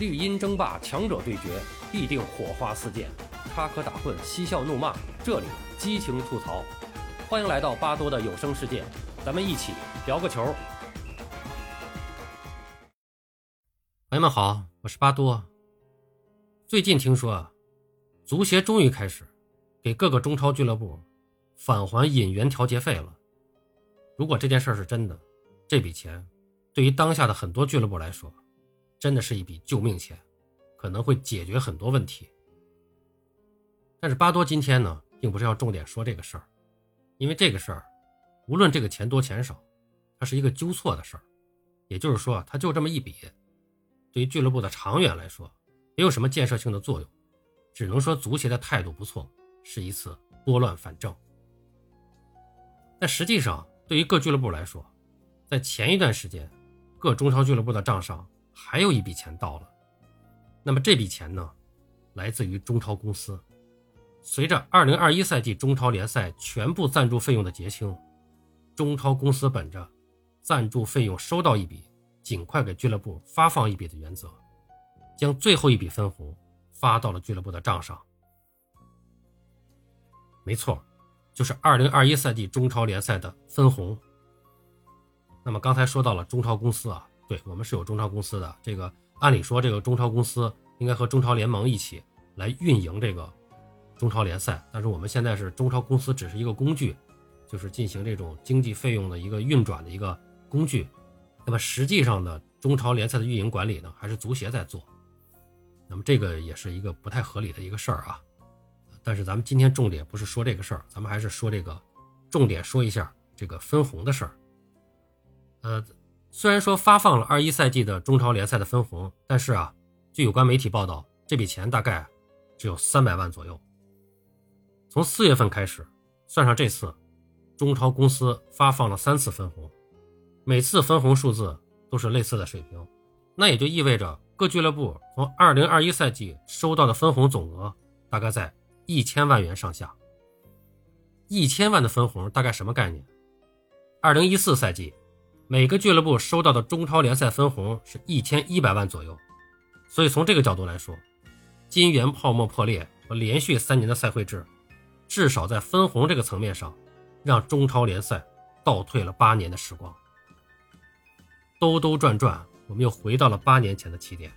绿茵争霸，强者对决，必定火花四溅，插科打诨，嬉笑怒骂，这里激情吐槽。欢迎来到巴多的有声世界，咱们一起聊个球。朋友们好，我是巴多。最近听说，足协终于开始给各个中超俱乐部返还引援调节费了。如果这件事是真的，这笔钱对于当下的很多俱乐部来说，真的是一笔救命钱，可能会解决很多问题。但是巴多今天呢，并不是要重点说这个事儿，因为这个事儿，无论这个钱多钱少，它是一个纠错的事儿，也就是说，它就这么一笔，对于俱乐部的长远来说，没有什么建设性的作用，只能说足协的态度不错，是一次拨乱反正。但实际上，对于各俱乐部来说，在前一段时间，各中超俱乐部的账上。还有一笔钱到了，那么这笔钱呢，来自于中超公司。随着2021赛季中超联赛全部赞助费用的结清，中超公司本着赞助费用收到一笔，尽快给俱乐部发放一笔的原则，将最后一笔分红发到了俱乐部的账上。没错，就是2021赛季中超联赛的分红。那么刚才说到了中超公司啊。对我们是有中超公司的，这个按理说这个中超公司应该和中超联盟一起来运营这个中超联赛，但是我们现在是中超公司只是一个工具，就是进行这种经济费用的一个运转的一个工具。那么实际上呢中超联赛的运营管理呢，还是足协在做。那么这个也是一个不太合理的一个事儿啊。但是咱们今天重点不是说这个事儿，咱们还是说这个重点说一下这个分红的事儿。呃。虽然说发放了二一赛季的中超联赛的分红，但是啊，据有关媒体报道，这笔钱大概只有三百万左右。从四月份开始，算上这次，中超公司发放了三次分红，每次分红数字都是类似的水平，那也就意味着各俱乐部从二零二一赛季收到的分红总额大概在一千万元上下。一千万的分红大概什么概念？二零一四赛季。每个俱乐部收到的中超联赛分红是一千一百万左右，所以从这个角度来说，金元泡沫破裂和连续三年的赛会制，至少在分红这个层面上，让中超联赛倒退了八年的时光。兜兜转转，我们又回到了八年前的起点。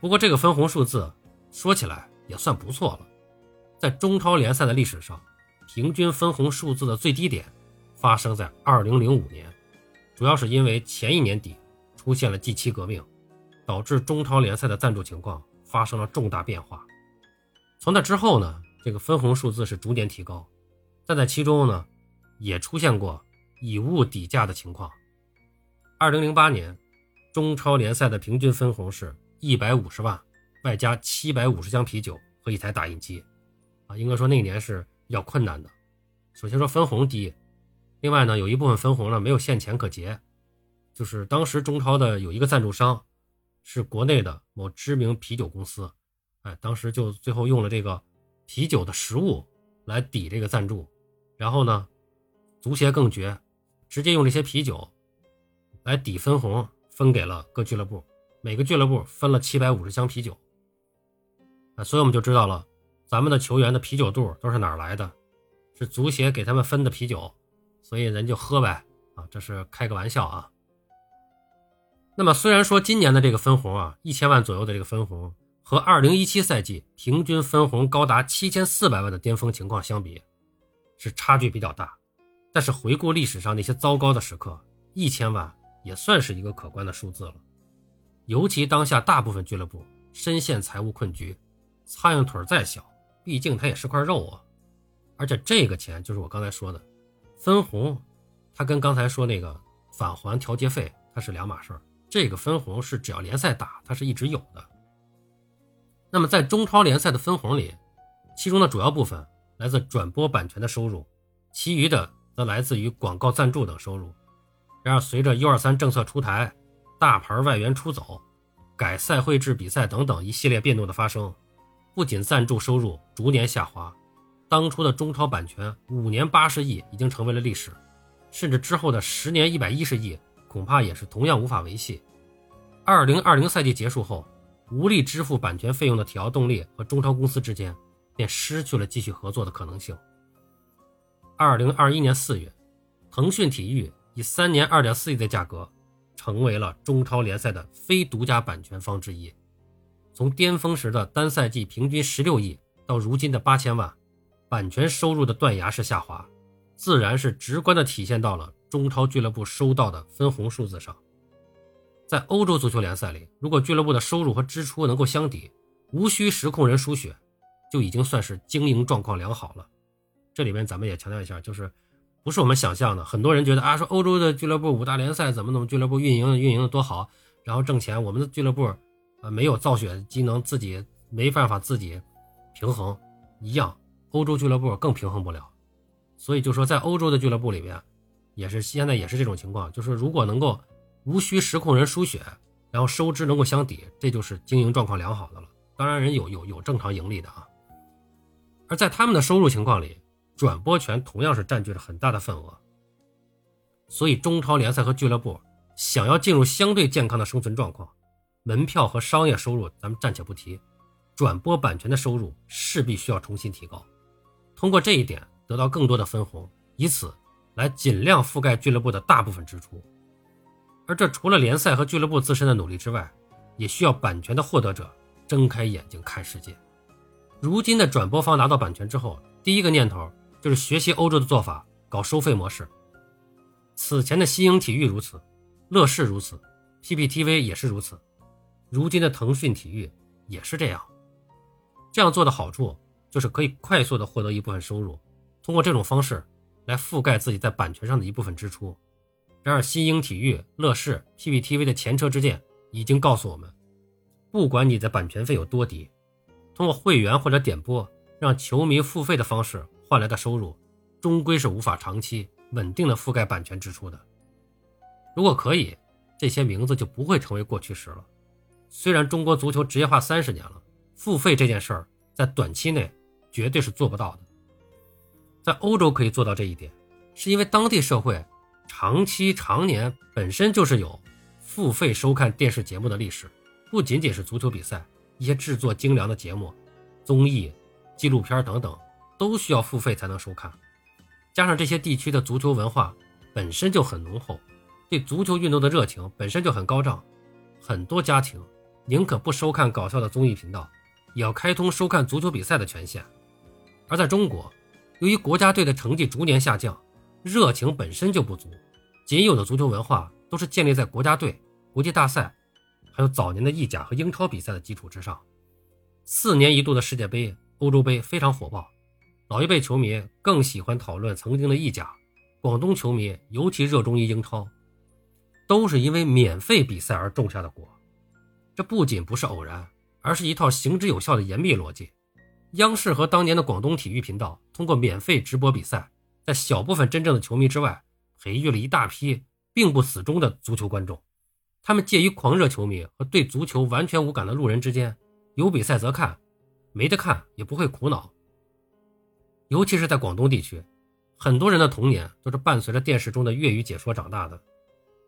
不过这个分红数字说起来也算不错了，在中超联赛的历史上，平均分红数字的最低点发生在二零零五年。主要是因为前一年底出现了 G 七革命，导致中超联赛的赞助情况发生了重大变化。从那之后呢，这个分红数字是逐年提高，但在其中呢，也出现过以物抵价的情况。二零零八年，中超联赛的平均分红是一百五十万，外加七百五十箱啤酒和一台打印机，啊，应该说那年是比较困难的。首先说分红低。另外呢，有一部分分红呢没有现钱可结，就是当时中超的有一个赞助商，是国内的某知名啤酒公司，哎，当时就最后用了这个啤酒的实物来抵这个赞助，然后呢，足协更绝，直接用这些啤酒来抵分红，分给了各俱乐部，每个俱乐部分了七百五十箱啤酒，啊，所以我们就知道了，咱们的球员的啤酒肚都是哪儿来的，是足协给他们分的啤酒。所以人就喝呗，啊，这是开个玩笑啊。那么虽然说今年的这个分红啊，一千万左右的这个分红，和二零一七赛季平均分红高达七千四百万的巅峰情况相比，是差距比较大。但是回顾历史上那些糟糕的时刻，一千万也算是一个可观的数字了。尤其当下大部分俱乐部深陷财务困局，苍蝇腿再小，毕竟它也是块肉啊。而且这个钱就是我刚才说的。分红，它跟刚才说那个返还调节费，它是两码事儿。这个分红是只要联赛打，它是一直有的。那么在中超联赛的分红里，其中的主要部分来自转播版权的收入，其余的则来自于广告赞助等收入。然而，随着 U 二三政策出台，大牌外援出走，改赛会制比赛等等一系列变动的发生，不仅赞助收入逐年下滑。当初的中超版权五年八十亿已经成为了历史，甚至之后的十年一百一十亿恐怕也是同样无法维系。二零二零赛季结束后，无力支付版权费用的铁奥动力和中超公司之间便失去了继续合作的可能性。二零二一年四月，腾讯体育以三年二点四亿的价格，成为了中超联赛的非独家版权方之一。从巅峰时的单赛季平均十六亿到如今的八千万，版权收入的断崖式下滑，自然是直观的体现到了中超俱乐部收到的分红数字上。在欧洲足球联赛里，如果俱乐部的收入和支出能够相抵，无需实控人输血，就已经算是经营状况良好了。这里面咱们也强调一下，就是不是我们想象的。很多人觉得啊，说欧洲的俱乐部五大联赛怎么怎么俱乐部运营运营的多好，然后挣钱，我们的俱乐部啊没有造血机能，自己没办法自己平衡一样，欧洲俱乐部更平衡不了。所以就说在欧洲的俱乐部里面，也是现在也是这种情况，就是如果能够。无需实控人输血，然后收支能够相抵，这就是经营状况良好的了。当然，人有有有正常盈利的啊。而在他们的收入情况里，转播权同样是占据了很大的份额。所以，中超联赛和俱乐部想要进入相对健康的生存状况，门票和商业收入咱们暂且不提，转播版权的收入势必需要重新提高，通过这一点得到更多的分红，以此来尽量覆盖俱乐部的大部分支出。而这除了联赛和俱乐部自身的努力之外，也需要版权的获得者睁开眼睛看世界。如今的转播方拿到版权之后，第一个念头就是学习欧洲的做法，搞收费模式。此前的新英体育如此，乐视如此，PPTV 也是如此，如今的腾讯体育也是这样。这样做的好处就是可以快速的获得一部分收入，通过这种方式来覆盖自己在版权上的一部分支出。然而，新英体育、乐视、PPTV 的前车之鉴已经告诉我们，不管你的版权费有多低，通过会员或者点播让球迷付费的方式换来的收入，终归是无法长期稳定的覆盖版权支出的。如果可以，这些名字就不会成为过去式了。虽然中国足球职业化三十年了，付费这件事儿在短期内绝对是做不到的。在欧洲可以做到这一点，是因为当地社会。长期常年本身就是有付费收看电视节目的历史，不仅仅是足球比赛，一些制作精良的节目、综艺、纪录片等等，都需要付费才能收看。加上这些地区的足球文化本身就很浓厚，对足球运动的热情本身就很高涨，很多家庭宁可不收看搞笑的综艺频道，也要开通收看足球比赛的权限。而在中国，由于国家队的成绩逐年下降。热情本身就不足，仅有的足球文化都是建立在国家队、国际大赛，还有早年的意甲和英超比赛的基础之上。四年一度的世界杯、欧洲杯非常火爆，老一辈球迷更喜欢讨论曾经的意甲，广东球迷尤其热衷于英超，都是因为免费比赛而种下的果。这不仅不是偶然，而是一套行之有效的严密逻辑。央视和当年的广东体育频道通过免费直播比赛。在小部分真正的球迷之外，培育了一大批并不死忠的足球观众。他们介于狂热球迷和对足球完全无感的路人之间，有比赛则看，没得看也不会苦恼。尤其是在广东地区，很多人的童年都是伴随着电视中的粤语解说长大的，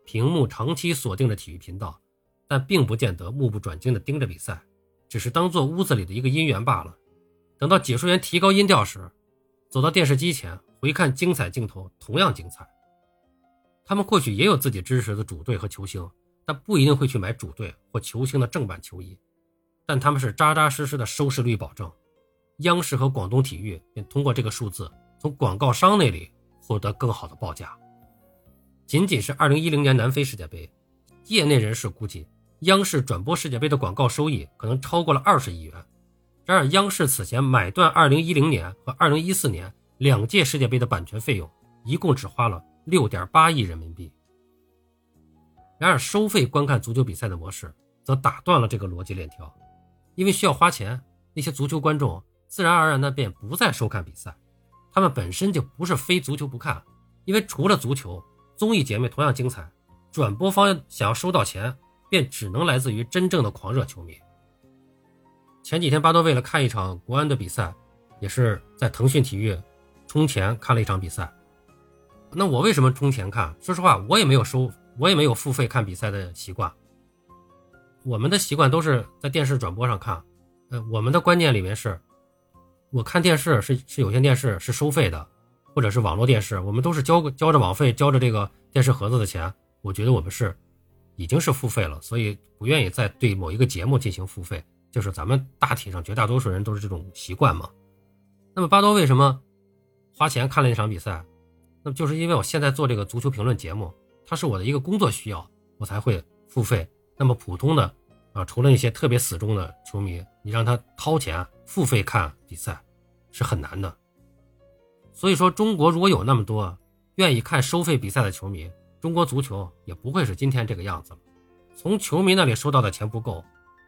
屏幕长期锁定着体育频道，但并不见得目不转睛地盯着比赛，只是当做屋子里的一个音源罢了。等到解说员提高音调时，走到电视机前。回看精彩镜头同样精彩。他们或许也有自己支持的主队和球星，但不一定会去买主队或球星的正版球衣。但他们是扎扎实实的收视率保证。央视和广东体育便通过这个数字，从广告商那里获得更好的报价。仅仅是2010年南非世界杯，业内人士估计，央视转播世界杯的广告收益可能超过了二十亿元。然而，央视此前买断2010年和2014年。两届世界杯的版权费用一共只花了六点八亿人民币。然而，收费观看足球比赛的模式则打断了这个逻辑链条，因为需要花钱，那些足球观众自然而然的便不再收看比赛。他们本身就不是非足球不看，因为除了足球，综艺节目同样精彩。转播方想要收到钱，便只能来自于真正的狂热球迷。前几天，巴多为了看一场国安的比赛，也是在腾讯体育。充钱看了一场比赛，那我为什么充钱看？说实话，我也没有收，我也没有付费看比赛的习惯。我们的习惯都是在电视转播上看，呃，我们的观念里面是，我看电视是是有线电视是收费的，或者是网络电视，我们都是交交着网费，交着这个电视盒子的钱，我觉得我们是已经是付费了，所以不愿意再对某一个节目进行付费，就是咱们大体上绝大多数人都是这种习惯嘛。那么巴多为什么花钱看了一场比赛？那么就是因为我现在做这个足球评论节目，它是我的一个工作需要，我才会付费。那么普通的啊，除了那些特别死忠的球迷，你让他掏钱付费看比赛是很难的。所以说，中国如果有那么多愿意看收费比赛的球迷，中国足球也不会是今天这个样子了。从球迷那里收到的钱不够，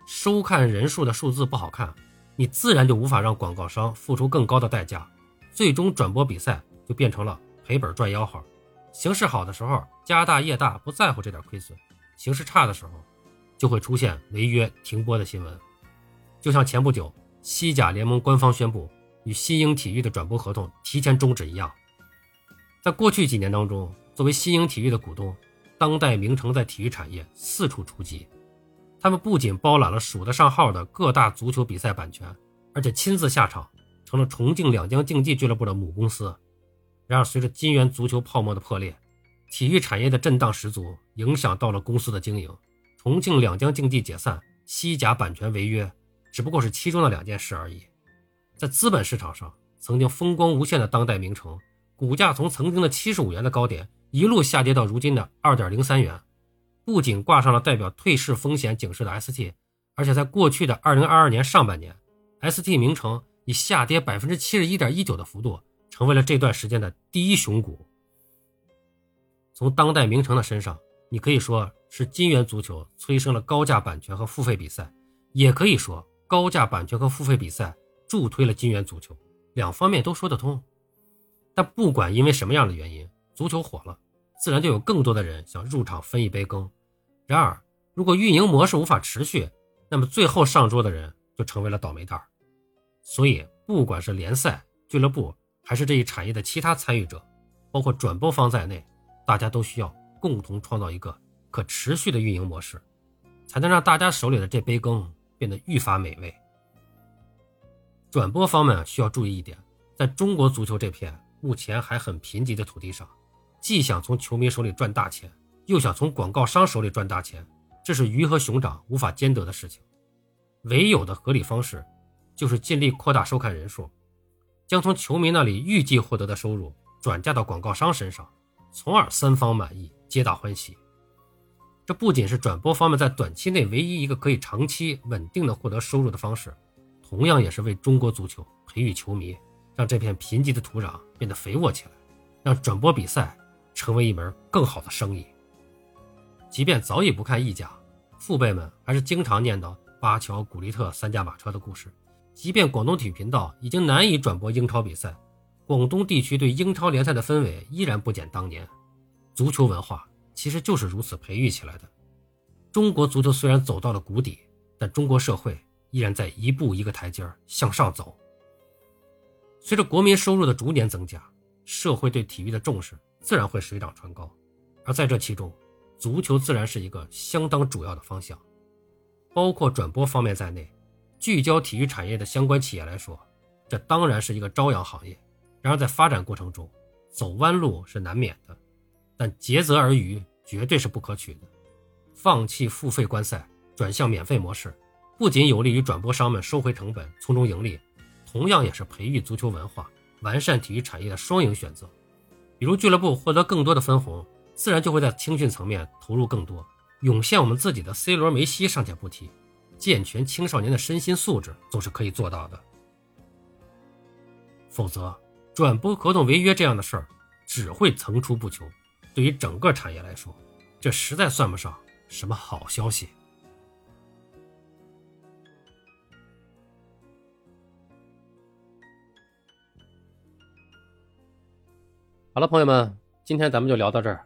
收看人数的数字不好看，你自然就无法让广告商付出更高的代价，最终转播比赛就变成了赔本赚吆喝。形势好的时候家大业大，不在乎这点亏损；形势差的时候。就会出现违约停播的新闻，就像前不久西甲联盟官方宣布与新英体育的转播合同提前终止一样。在过去几年当中，作为新英体育的股东，当代名城在体育产业四处出击，他们不仅包揽了数得上号的各大足球比赛版权，而且亲自下场，成了重庆两江竞技俱乐部的母公司。然而，随着金元足球泡沫的破裂，体育产业的震荡十足，影响到了公司的经营。重庆两江竞技解散，西甲版权违约，只不过是其中的两件事而已。在资本市场上，曾经风光无限的当代名城，股价从曾经的七十五元的高点一路下跌到如今的二点零三元，不仅挂上了代表退市风险警示的 ST，而且在过去的二零二二年上半年，ST 名城以下跌百分之七十一点一九的幅度，成为了这段时间的第一熊股。从当代名城的身上，你可以说。是金元足球催生了高价版权和付费比赛，也可以说高价版权和付费比赛助推了金元足球，两方面都说得通。但不管因为什么样的原因，足球火了，自然就有更多的人想入场分一杯羹。然而，如果运营模式无法持续，那么最后上桌的人就成为了倒霉蛋儿。所以，不管是联赛、俱乐部，还是这一产业的其他参与者，包括转播方在内，大家都需要共同创造一个。可持续的运营模式，才能让大家手里的这杯羹变得愈发美味。转播方面需要注意一点，在中国足球这片目前还很贫瘠的土地上，既想从球迷手里赚大钱，又想从广告商手里赚大钱，这是鱼和熊掌无法兼得的事情。唯有的合理方式，就是尽力扩大收看人数，将从球迷那里预计获得的收入转嫁到广告商身上，从而三方满意，皆大欢喜。这不仅是转播方面在短期内唯一一个可以长期稳定的获得收入的方式，同样也是为中国足球培育球迷，让这片贫瘠的土壤变得肥沃起来，让转播比赛成为一门更好的生意。即便早已不看意甲，父辈们还是经常念叨巴乔、古利特三驾马车的故事。即便广东体育频道已经难以转播英超比赛，广东地区对英超联赛的氛围依然不减当年。足球文化。其实就是如此培育起来的。中国足球虽然走到了谷底，但中国社会依然在一步一个台阶向上走。随着国民收入的逐年增加，社会对体育的重视自然会水涨船高。而在这其中，足球自然是一个相当主要的方向。包括转播方面在内，聚焦体育产业的相关企业来说，这当然是一个朝阳行业。然而在发展过程中，走弯路是难免的。但竭泽而渔绝对是不可取的。放弃付费观赛，转向免费模式，不仅有利于转播商们收回成本、从中盈利，同样也是培育足球文化、完善体育产业的双赢选择。比如俱乐部获得更多的分红，自然就会在青训层面投入更多，涌现我们自己的 C 罗、梅西尚且不提，健全青少年的身心素质总是可以做到的。否则，转播合同违约这样的事儿只会层出不穷。对于整个产业来说，这实在算不上什么好消息。好了，朋友们，今天咱们就聊到这儿，